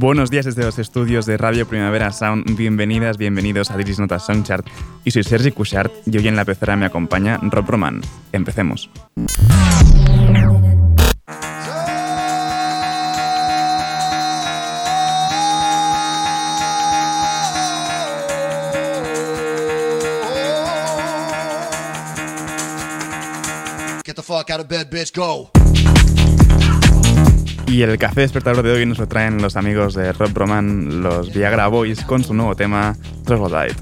Buenos días desde los estudios de Radio Primavera Sound. Bienvenidas, bienvenidos a Diris Notas Soundchart. Y soy Sergi Cushart y hoy en la pecera me acompaña Rob Roman. Empecemos. Get the fuck out of bed, bitch, go. Y el café despertador de hoy nos lo traen los amigos de Rob Roman, los Viagra Boys, con su nuevo tema, Troglodyte.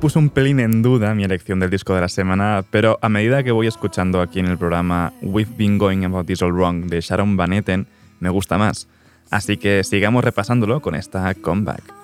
Puse un pelín en duda mi elección del disco de la semana, pero a medida que voy escuchando aquí en el programa We've Been Going About This All Wrong de Sharon Van Etten, me gusta más. Así que sigamos repasándolo con esta comeback.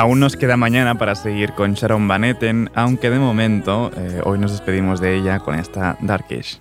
Aún nos queda mañana para seguir con Sharon Van Etten, aunque de momento eh, hoy nos despedimos de ella con esta Darkish.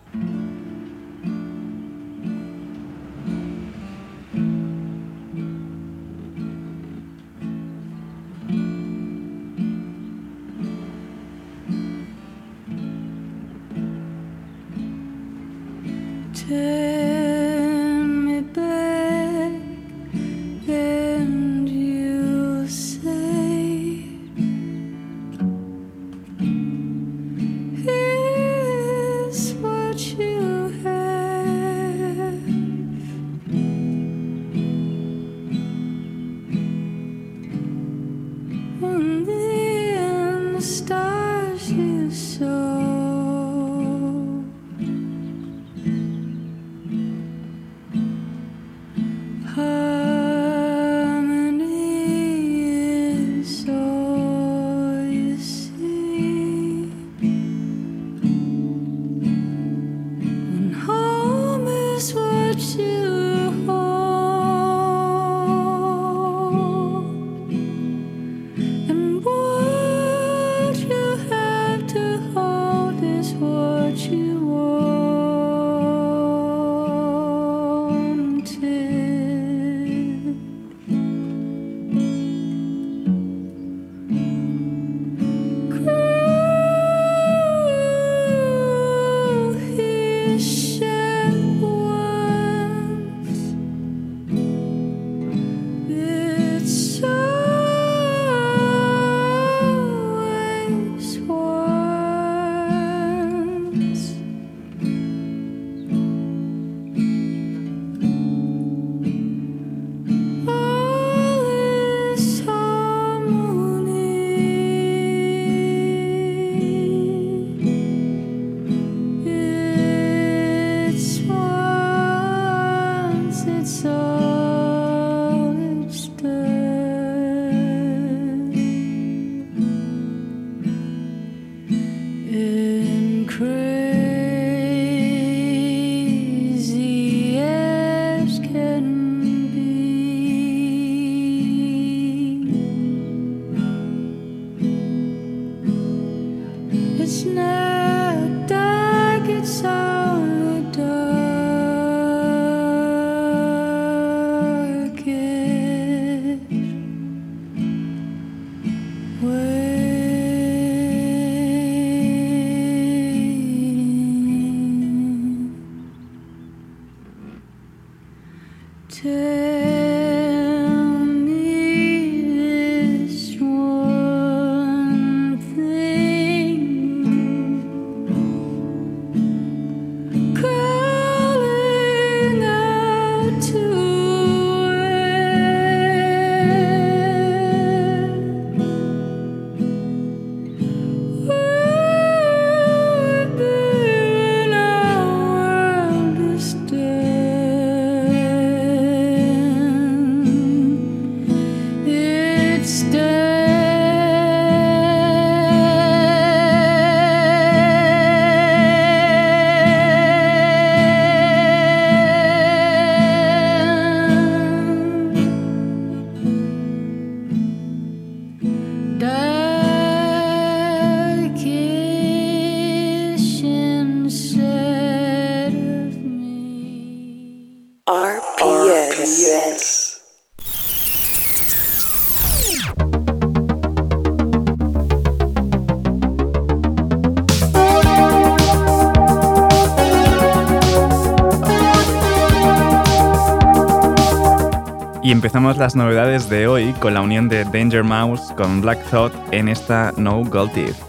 Y empezamos las novedades de hoy con la unión de Danger Mouse con Black Thought en esta No Gold Teeth.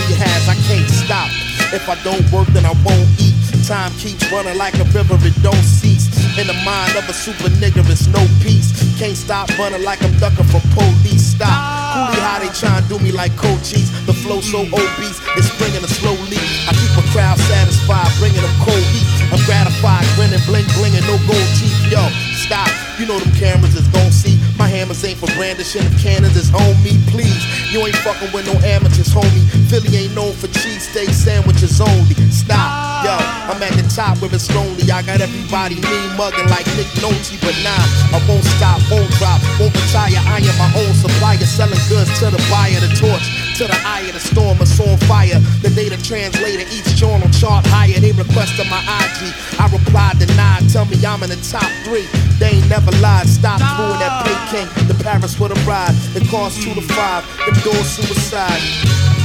has. I can't stop. If I don't work, then I won't eat. Time keeps running like a river, it don't cease. In the mind of a super nigga, it's no peace. Can't stop running like I'm ducking from police. Stop. How they tryin' do me like coaches. The flow so obese, it's bringing a slow leak. I keep a crowd satisfied, bringing them cold heat. I'm gratified, grinning, bling, blinging, no gold teeth. Yo, stop. You know them cameras is gon' see. My hammers ain't for brandishing. If cannons is on me, please. You ain't fucking with no amateurs, homie. Philly ain't known for cheesesteak sandwiches only. Stop, yo. I'm at the top where it's lonely. I got everybody mean mugging like Nick Nolte, but nah, I won't stop, won't drop, won't retire. I am my own supplier, selling goods to the buyer, the torch to the eye of the storm, it's on fire. The data translator, each journal chart higher, they requested my IG. I replied, denied, tell me I'm in the top three. They ain't never lied, stop booing that Peking. The Paris with a ride, it costs two to five, them doors suicide.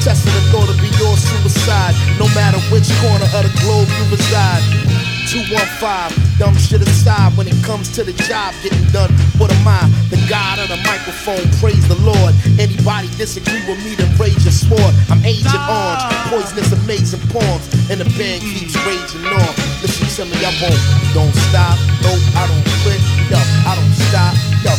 Testing the thought to be your suicide, no matter which corner of the globe you reside. 215, dumb shit aside when it comes to the job getting done. What am I? The God of the microphone, praise the Lord. Anybody disagree with me, then raise your sword. I'm Agent Orange, poisonous, amazing poems, and the band keeps raging on. Listen to me, I won't, don't stop, no, I don't quit, yo, I don't stop, yo,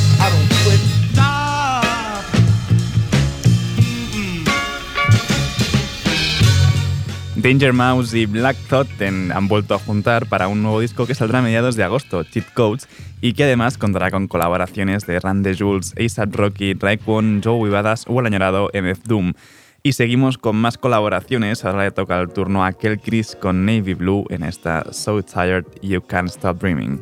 Danger Mouse y Black Thought han vuelto a juntar para un nuevo disco que saldrá a mediados de agosto, Cheat Codes, y que además contará con colaboraciones de Randy Jules, ASAP Rocky, Raekwon, Joe Badass o el añorado MF Doom. Y seguimos con más colaboraciones, ahora le toca el turno a Kel Chris con Navy Blue en esta So Tired You Can't Stop Dreaming.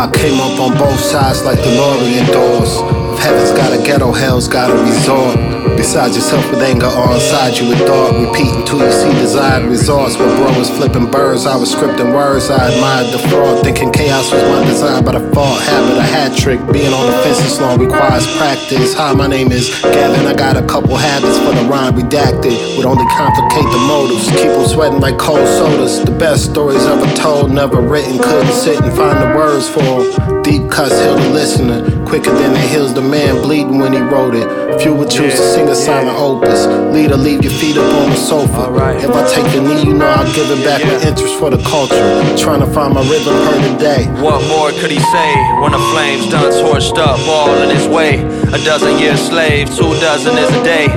I came up on both sides like DeLorean doors. Heaven's got a ghetto, hell's got a resort. Besides yourself with anger or inside you with thought. Repeat until you see desired results. When bro was flipping birds, I was scripting words. I admired the fraud, thinking chaos was my design, but I fought. Habit, a hat trick. Being on the fence this long requires practice. Hi, my name is Gavin. I got a couple habits for the rhyme redacted. Would only complicate the motives. Keep them sweating like cold sodas. The best stories ever told, never written. Couldn't sit and find the words for them. Deep cuts heal the listener. Quicker than it heals the man bleeding when he wrote it. Few would choose to sing a silent opus. Leader, leave your feet up on the sofa. If I take the knee, you know I'll give it back with interest for the culture. Trying to find my rhythm per the day. What more could he say when the flames done torched up all in his way? A dozen years slave, two dozen is a day.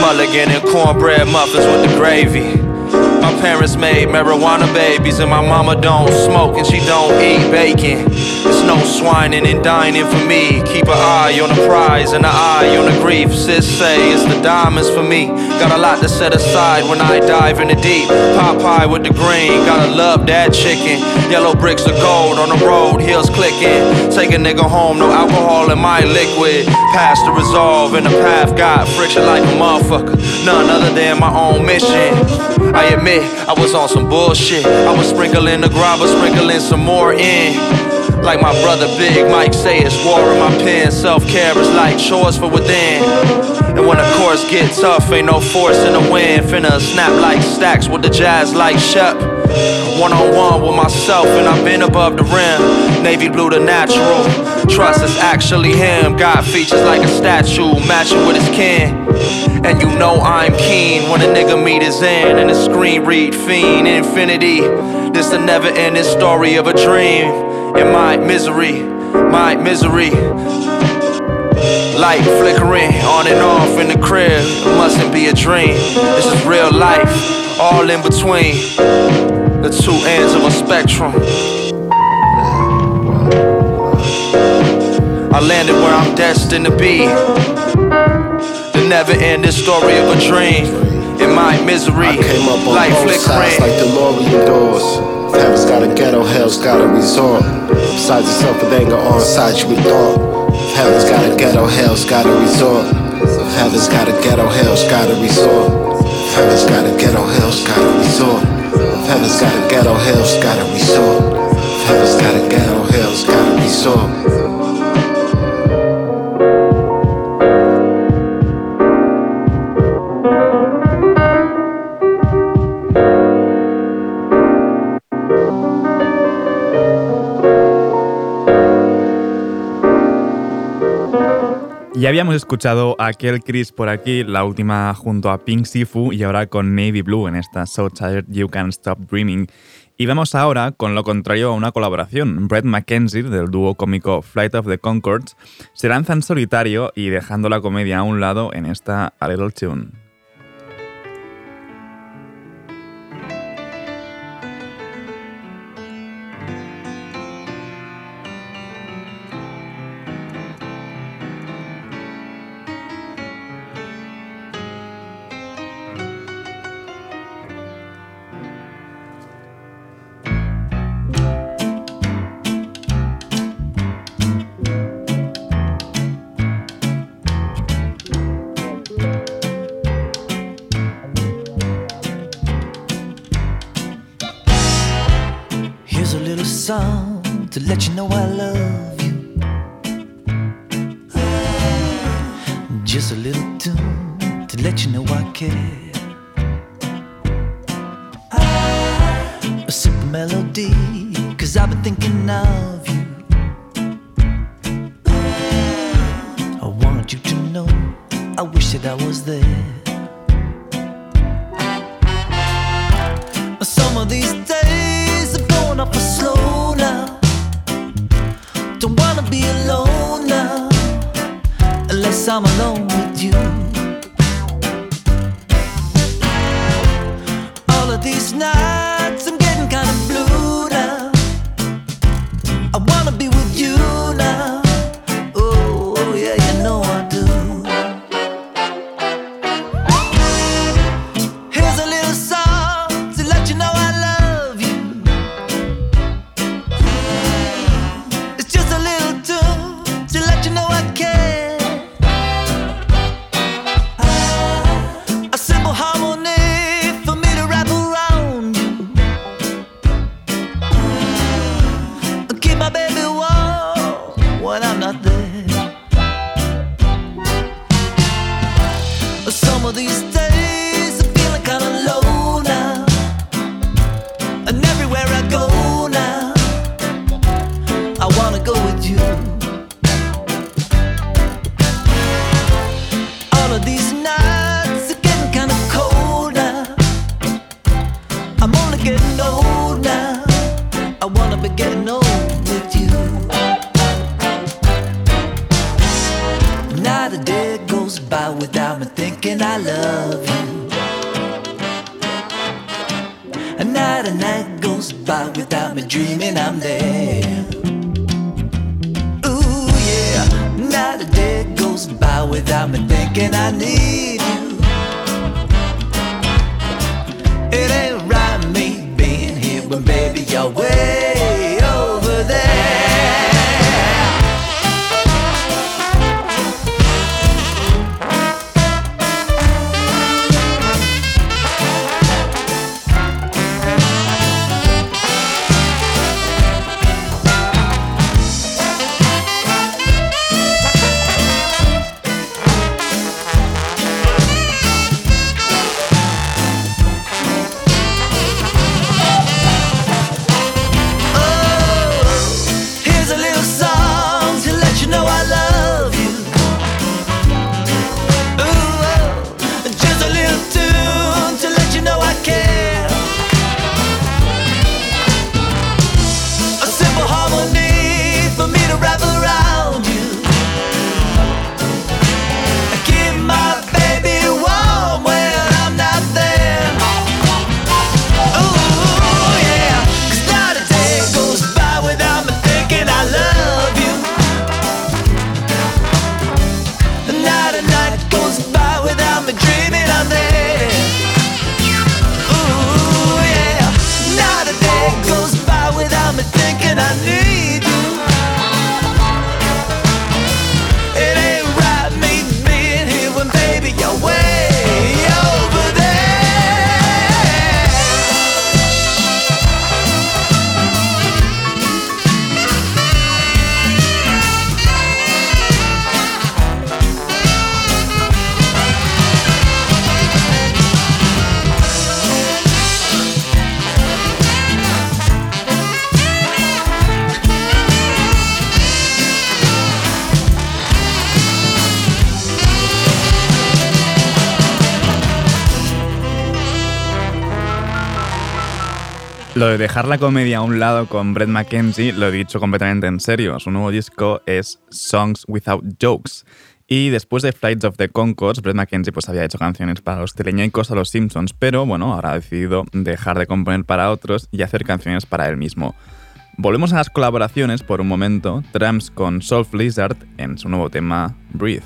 Mulligan and cornbread muffins with the gravy. Parents made marijuana babies, and my mama don't smoke and she don't eat bacon. It's no swining and dining for me. Keep an eye on the prize and an eye on the grief. Sis say it's the diamonds for me. Got a lot to set aside when I dive in the deep. Popeye with the green, gotta love that chicken. Yellow bricks of gold on the road, heels clicking. Take a nigga home, no alcohol in my liquid. Past the resolve and the path got friction like a motherfucker. None other than my own mission. I admit I was on some bullshit. I was sprinkling the grabber, sprinkling some more in. Like my brother Big Mike say, it's war in my pen. Self care is like chores for within. And when the course get tough, ain't no force in the wind. Finna snap like stacks with the jazz like Shep. One on one with myself, and I've been above the rim. Navy blue, the natural. Trust is actually him. Got features like a statue, matching with his kin. And you know I'm keen when a nigga meet his end and the screen read fiend infinity. This the never ending story of a dream. In my misery, my misery. Light flickering on and off in the crib. It mustn't be a dream. This is real life, all in between the two ends of a spectrum. I landed where I'm destined to be. The never ending story of a dream. In my misery, I came up on sides flickering. like DeLorean doors. Heaven's got a ghetto, hell's got a resort. Besides yourself with anger on side you with thought. Heaven's got a ghetto, hell's got a resort. Heaven's got a ghetto, hell's got a resort. Heaven's got a ghetto, hell's got a resort. Heaven's got a ghetto, hell's got a resort. If heaven's got a ghetto, hell's got a resort. Habíamos escuchado a Kel Chris por aquí, la última junto a Pink Sifu y ahora con Navy Blue en esta So Tired You Can't Stop Dreaming. Y vamos ahora con lo contrario a una colaboración. Brett McKenzie, del dúo cómico Flight of the Concords, se lanza en solitario y dejando la comedia a un lado en esta A Little Tune. these days are going up a slow now. Don't wanna be alone now, unless I'm alone with you. Lo de dejar la comedia a un lado con Brett McKenzie lo he dicho completamente en serio. Su nuevo disco es Songs Without Jokes. Y después de Flights of the Concords, Brett McKenzie pues había hecho canciones para los teleñecos a los Simpsons, pero bueno, ahora ha decidido dejar de componer para otros y hacer canciones para él mismo. Volvemos a las colaboraciones por un momento, Tramps con Soul Lizard en su nuevo tema Breathe.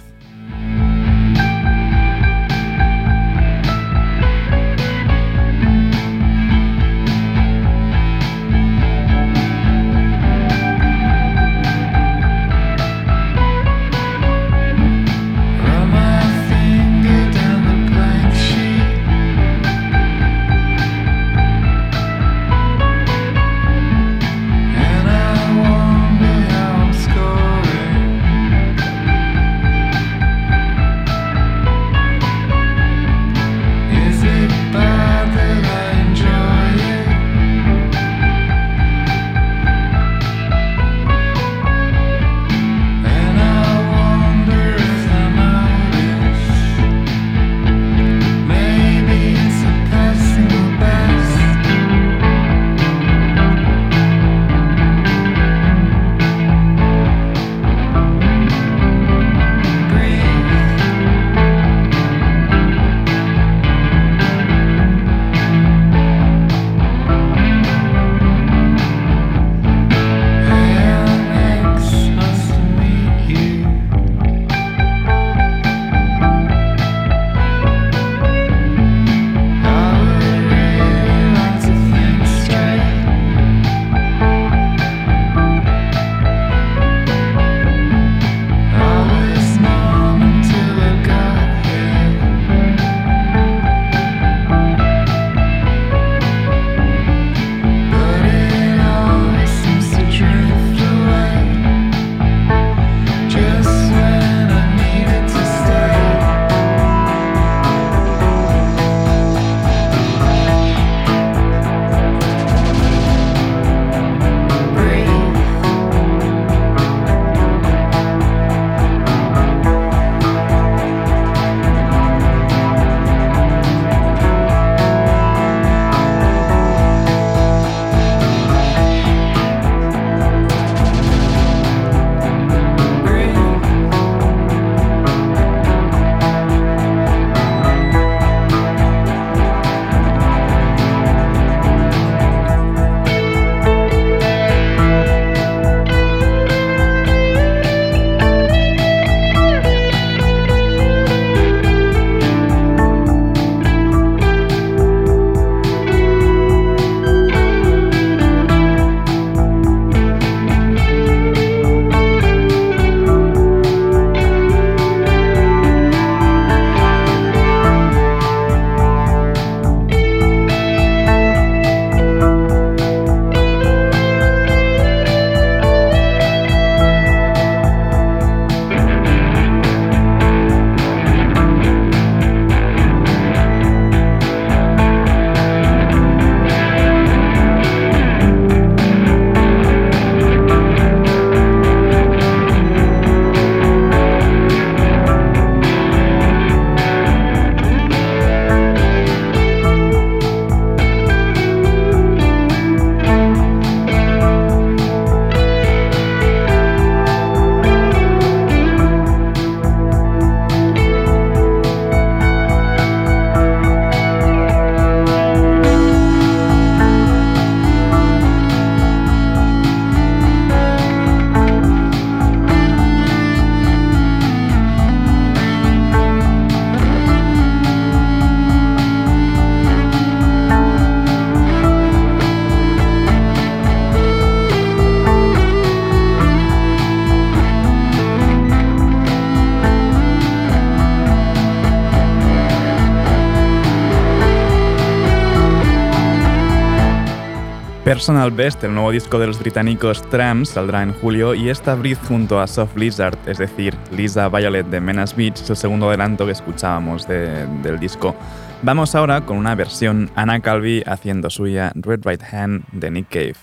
Personal Best, el nuevo disco de los británicos Trams, saldrá en julio y esta Breathe junto a Soft Lizard, es decir, Lisa Violet de Menace Beach, es el segundo adelanto que escuchábamos de- del disco. Vamos ahora con una versión Anna Calvi haciendo suya Red Right Hand de Nick Cave.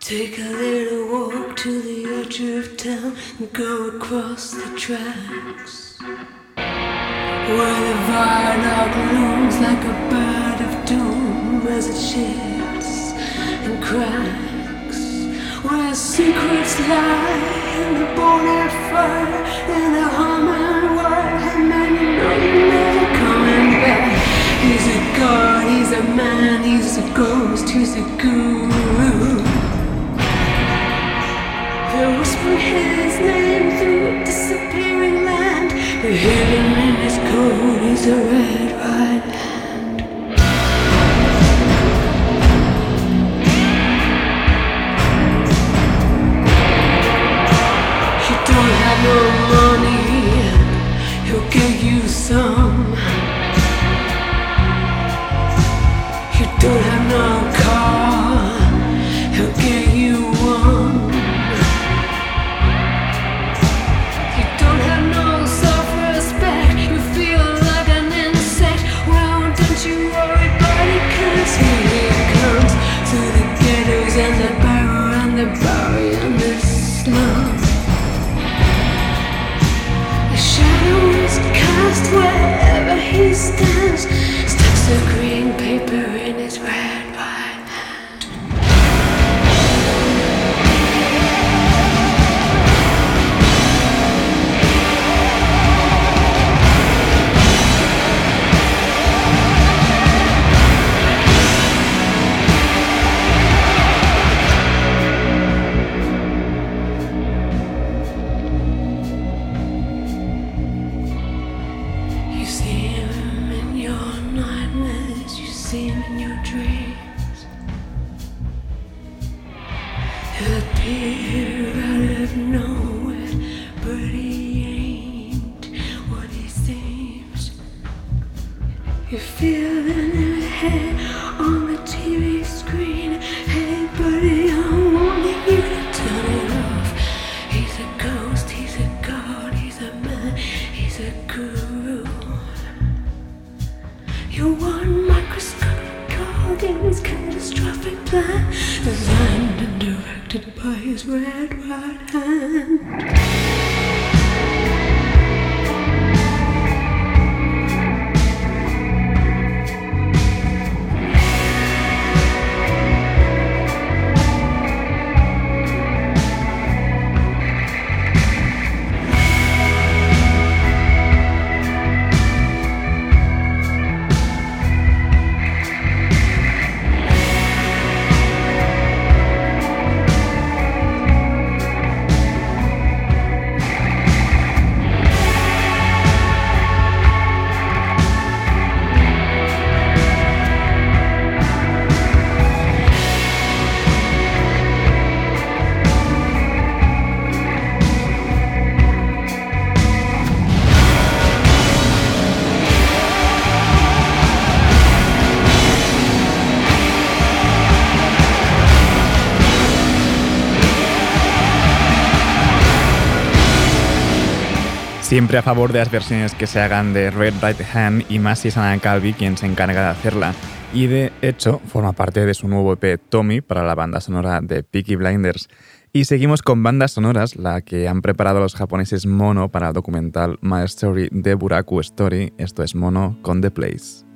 Take a little walk to the edge of town and go across the tracks. Where the viaduct looms like a bird of doom as it shifts and cracks. Where secrets lie in the bonnet fire, in the humming wire, and man, you know you're never coming back. He's a god, he's a man, he's a ghost, he's a guru. They whisper his name through a disappearing land. They his a red right hand. You don't have no Siempre a favor de las versiones que se hagan de Red Right Hand y más si es Anna Calvi quien se encarga de hacerla. Y de hecho, forma parte de su nuevo EP Tommy para la banda sonora de Peaky Blinders. Y seguimos con bandas sonoras, la que han preparado los japoneses Mono para el documental My Story de Buraku Story. Esto es Mono con The Place.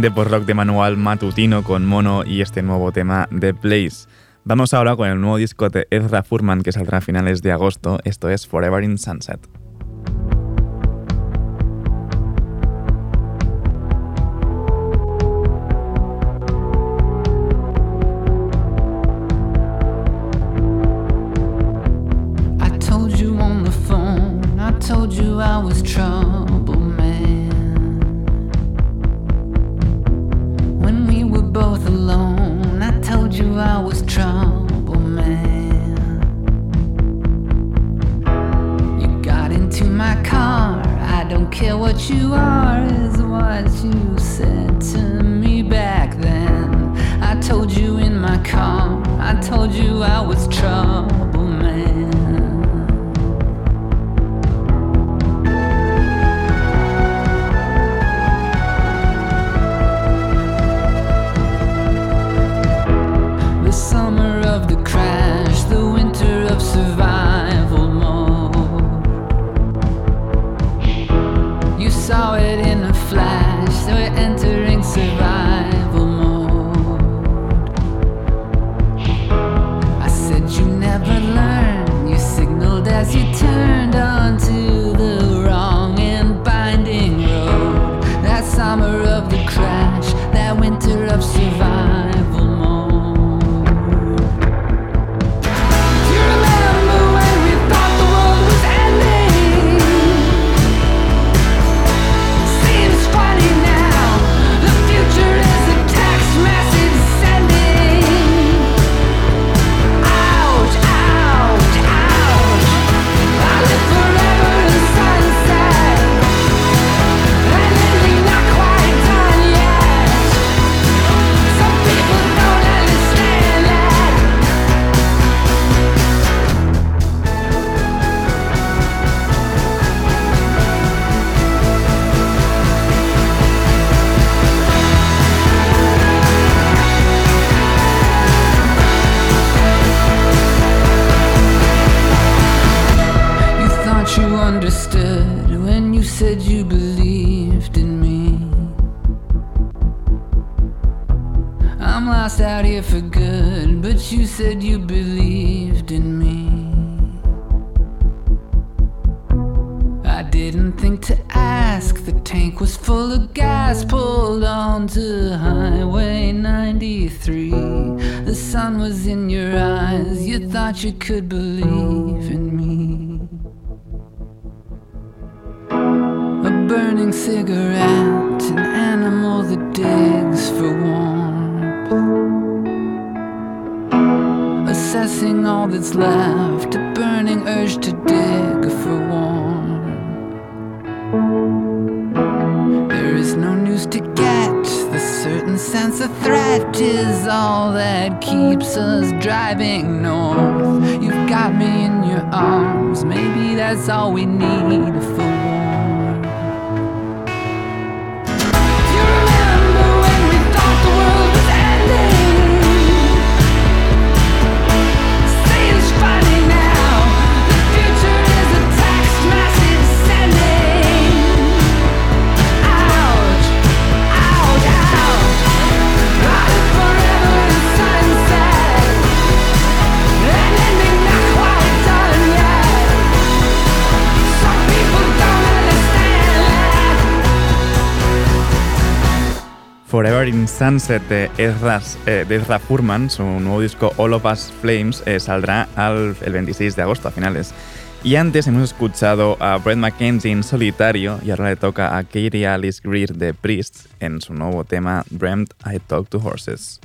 De post rock de manual matutino con Mono y este nuevo tema de Blaze. Vamos ahora con el nuevo disco de Ezra Furman que saldrá a finales de agosto, esto es Forever in Sunset. Told you in my car, I told you I was trouble, lost out here for good, but you said you believed in me. I didn't think to ask, the tank was full of gas, pulled onto Highway 93. The sun was in your eyes, you thought you could believe in me. A burning cigarette, an animal that digs Assessing all that's left, a burning urge to dig for warmth. There is no news to get, the certain sense of threat is all that keeps us driving north. You've got me in your arms, maybe that's all we need for Forever in Sunset de Ezra, eh, de Ezra Furman, su nuevo disco All of Us Flames, eh, saldrá al- el 26 de agosto a finales. Y antes hemos escuchado a Brett McKenzie en solitario y ahora le toca a Katie Alice Greer de Priest en su nuevo tema Dreamt I Talk to Horses.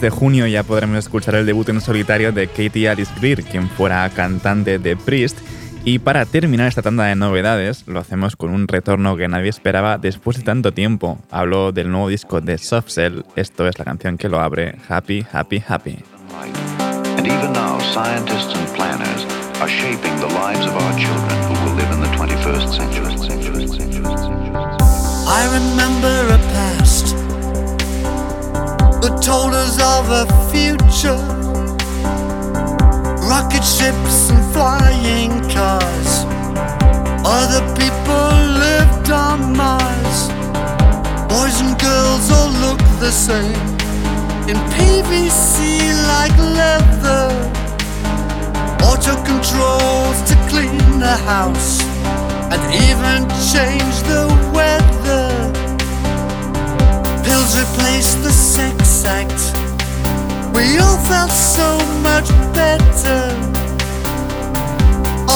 De junio ya podremos escuchar el debut en solitario de Katie Alice Greer, quien fuera cantante de Priest. Y para terminar esta tanda de novedades, lo hacemos con un retorno que nadie esperaba después de tanto tiempo. Hablo del nuevo disco de Soft Cell, esto es la canción que lo abre, Happy, Happy, Happy. And even now, scientists and planners are shaping the lives of our children who will live in the 21st century. I remember a past told us of a future. Rocket ships and flying cars. Other people lived on Mars. Boys and girls all look the same. In PVC like leather. Auto controls to clean the house. And even change the weather. Pills replace the sex act. We all felt so much better.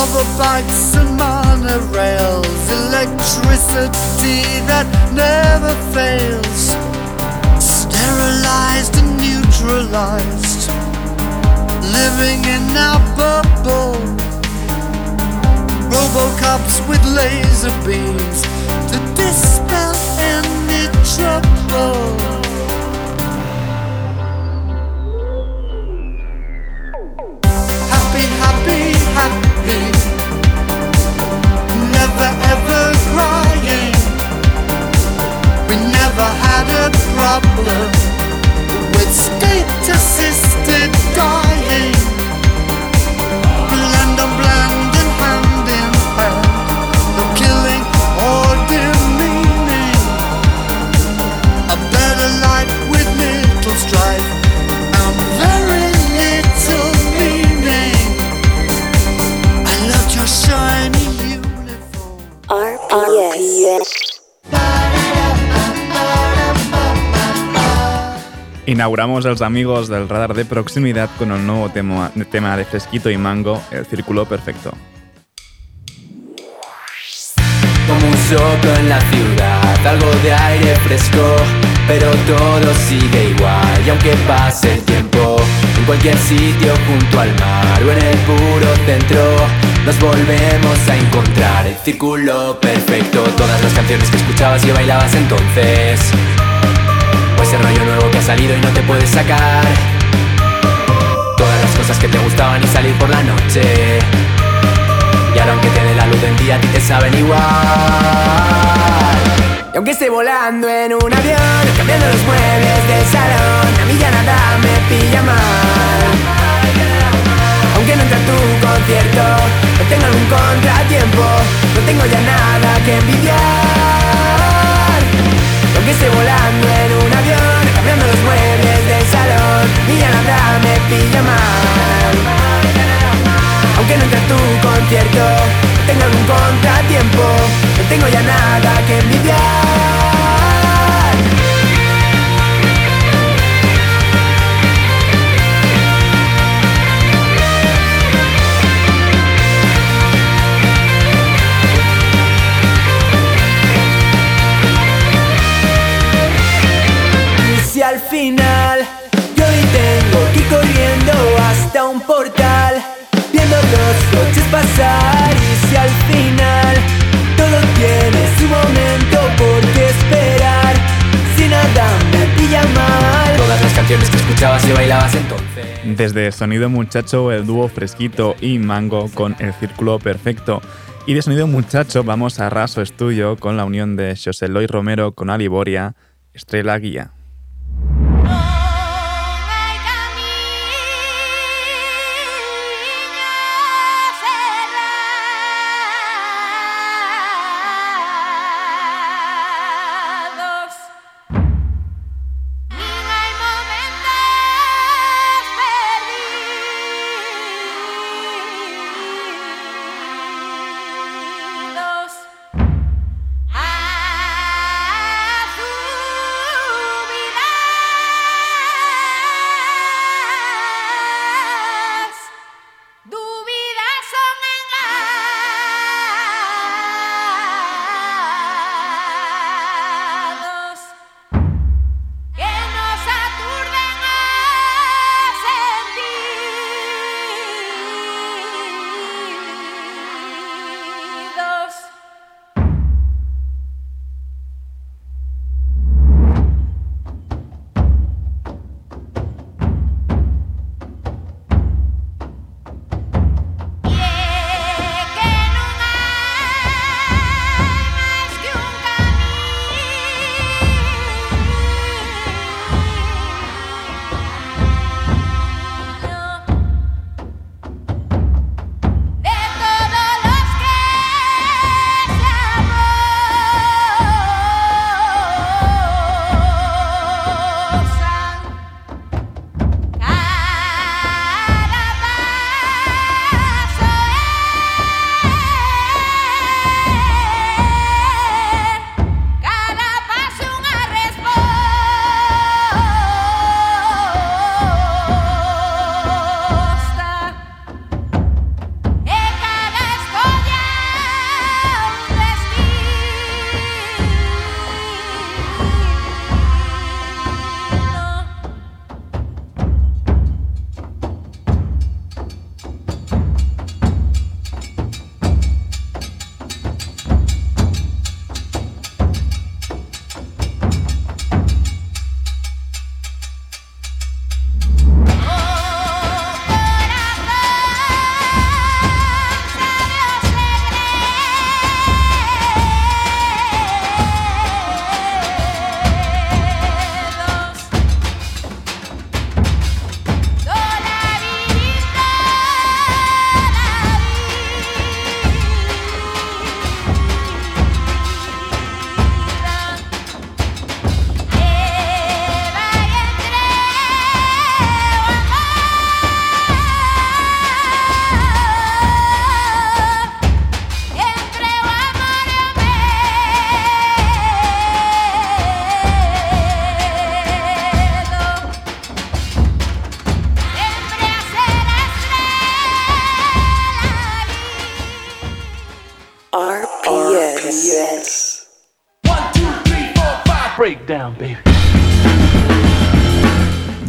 Overbikes and monorails, electricity that never fails. Sterilized and neutralized. Living in our bubble. Robocops with laser beams problem. With state assisted dying. Inauguramos los amigos del radar de proximidad con el nuevo tema, tema de Fresquito y Mango, El Círculo Perfecto. Como un soplo en la ciudad, algo de aire fresco, pero todo sigue igual. Y aunque pase el tiempo, en cualquier sitio junto al mar o en el puro centro, nos volvemos a encontrar. El círculo perfecto, todas las canciones que escuchabas y bailabas entonces. Ese rollo nuevo que ha salido y no te puedes sacar. Todas las cosas que te gustaban y salir por la noche. Y ahora aunque te dé la luz del día a ti te saben igual Y aunque esté volando en un avión Cambiando los muebles del salón A mí ya nada me pilla mal Aunque no entre a tu concierto No tengo algún contratiempo No tengo ya nada que envidiar Esté volando en un avión Cambiando los muebles del salón. Y ya nada me pilla mal. Aunque no entre a tu concierto Tengo algún contratiempo. No tengo ya nada que envidiar corriendo hasta un portal Viendo los coches pasar y si al final todo tiene su momento por qué esperar si nada me pilla mal Todas las canciones que escuchabas y bailabas entonces Desde Sonido Muchacho, el dúo Fresquito y Mango con El Círculo Perfecto. Y de Sonido Muchacho vamos a Raso Estudio con la unión de José Eloy Romero con Aliboria, Estrella Guía.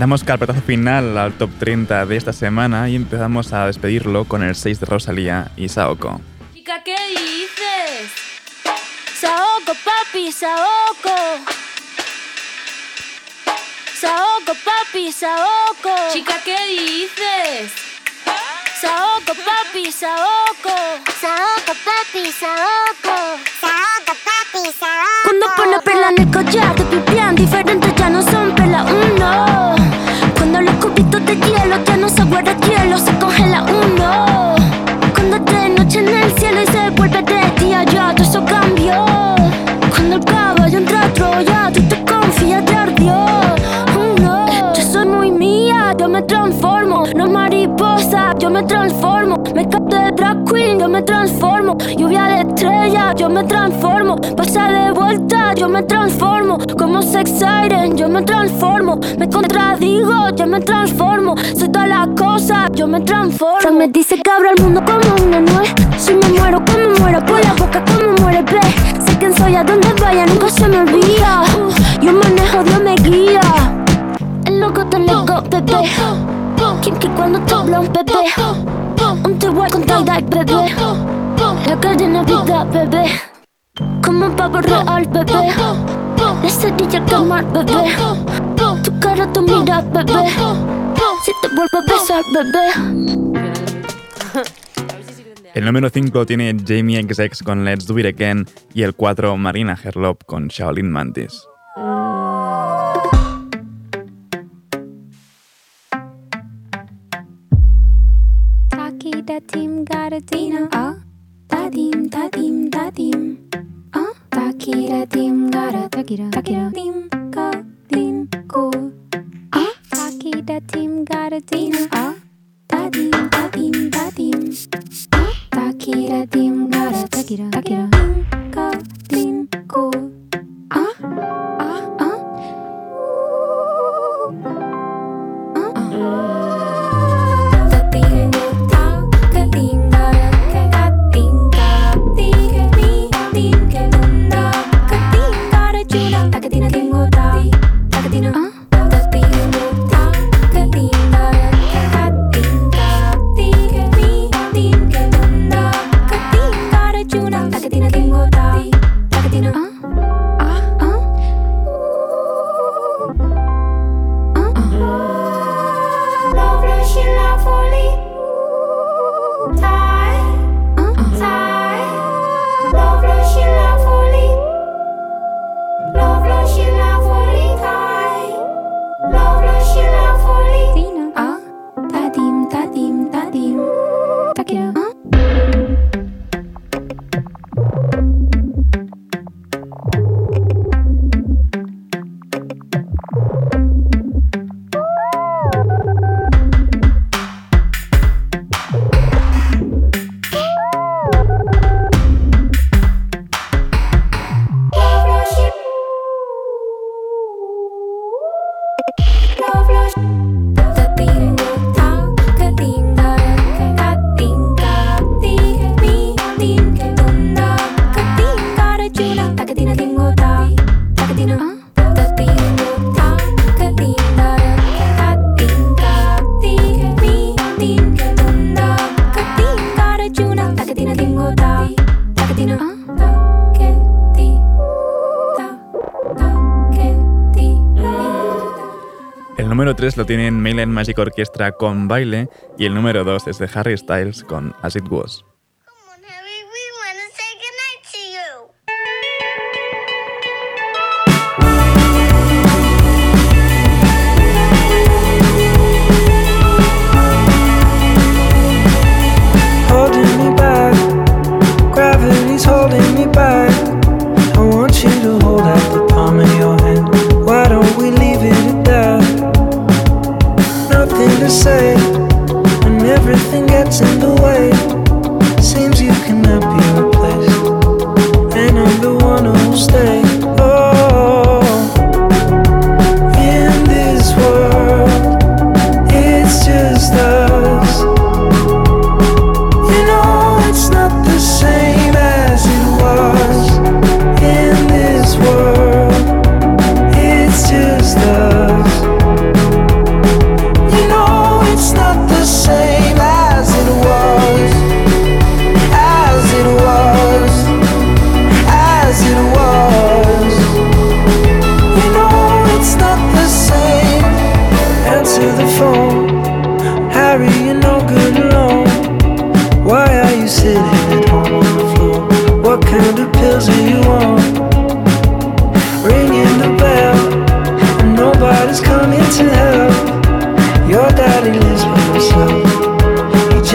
Damos carpetazo final al top 30 de esta semana y empezamos a despedirlo con el 6 de Rosalía y Saoko. Chica, ¿qué dices? Saoko, papi, Saoko. Saoko, papi, Saoko. Chica, ¿qué dices? Saoko, papi, Saoko. Saoko, papi, Saoko. Saoko, papi, Saoko. Cuando pone perla en el collar, te pipián diferentes ya no son perla uno. Hielo ya no se guarda hielo, se congela uno. Cuando de noche en el cielo y se vuelve de día, ya todo eso cambió. Cuando el caballo entra a Troya, tú te confías de ardió. Uno. Yo soy muy mía, yo me transformo. No mariposa, yo me transformo. Me capto de drag queen, yo me transformo. Lluvia de yo me transformo. Pasa de vuelta, yo me transformo. Como sex siren, yo me transformo. Me contradigo, yo me transformo. Soy todas las cosas, yo me transformo. Me dice que abro el mundo como una nuez. Si me muero, como muero, por la boca, como muere, ve. Sé quién soy, a donde vaya, nunca se me olvida. Yo manejo, Dios me guía. El loco te loco, bebé. Kinky cuando te habla un bebé. Un te con tie-dye, bebé. La cadena vida, bebé. Como un pavo real, bebé. La cerilla mal, bebé. Tu cara, tu mira, bebé. Si te vuelvo a besar, bebé. El número 5 tiene Jamie XX con Let's Do It Again y el 4 Marina Herlop con Shaolin Mantis. Taki taki da dim gara takira takira dim ga dim ko. Ah taki da tim gara dina ah da dim da dim da dim ah taki da dim gara takira takira tienen Mainland Magic Orchestra con Baile y el número 2 es de Harry Styles con As It Was. Say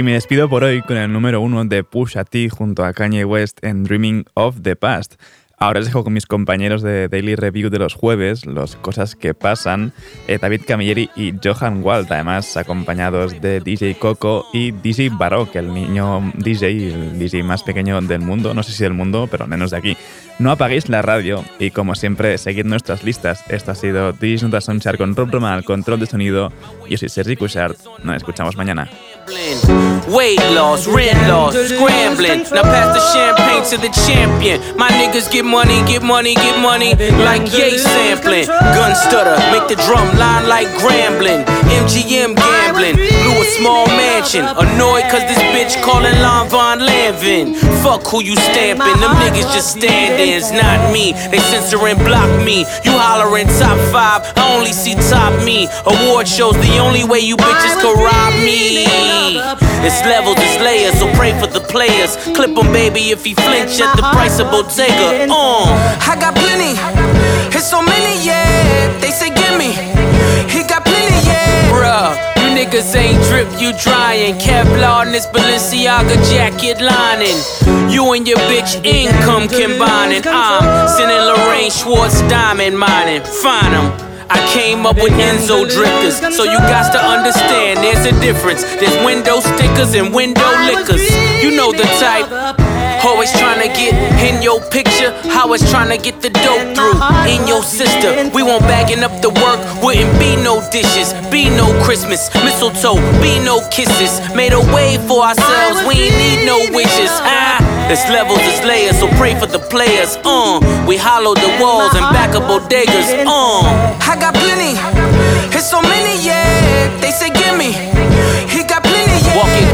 Y me despido por hoy con el número uno de Pusha T junto a Kanye West en Dreaming of the Past. Ahora os dejo con mis compañeros de Daily Review de los jueves, los cosas que pasan, eh, David Camilleri y Johan Wald, además acompañados de DJ Coco y DJ Barok, el niño DJ, el DJ más pequeño del mundo, no sé si del mundo, pero menos de aquí. No apaguéis la radio y como siempre, seguid nuestras listas. Esto ha sido DJs Nota Sonchar con Rob Roma al control de sonido. Yo soy Sergi Cushart, nos escuchamos mañana. Weight loss, rent loss, scrambling. Now pass the champagne to the champion. My niggas get money, get money, get money. Like yay sampling. Gun stutter, make the drum line like grambling. MGM gambling. Blew a small mansion. Annoyed cause this bitch calling Lon Von Lanvin. Fuck who you stamping. Them niggas just stand-ins, not me. They censor and block me. You hollering top five, I only see top me. Award shows the only way you bitches can rob me. It's levels, it's layers, so pray for the players. Clip 'em, baby, if he flinch at the price of Bottega. Uh. I got plenty, it's so many, yeah. They say, gimme, he got plenty, yeah. Bruh, you niggas ain't drip, you drying. Kevlar in this Balenciaga jacket lining. You and your bitch income combining. I'm sending Lorraine Schwartz diamond mining. Find 'em. I came up with Enzo drifters, so you got to understand there's a difference. There's window stickers and window liquors. You know the type. Always trying to get in your picture, how it's trying to get the dope through. In your sister, we won't bagging up the work, wouldn't be no dishes, be no Christmas, mistletoe, be no kisses. Made a way for ourselves, we ain't need no wishes. Ah, it's levels, it's layers, so pray for the players. Uh, we hollowed the walls and back up bodegas. Uh, I got plenty, it's so many, yeah. They say gimme, he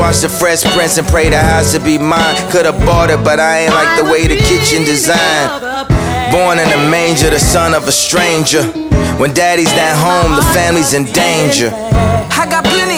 watch the Fresh Prince and pray the house to be mine. Could've bought it, but I ain't like the way the kitchen designed. Born in a manger, the son of a stranger. When daddy's not home, the family's in danger. I got plenty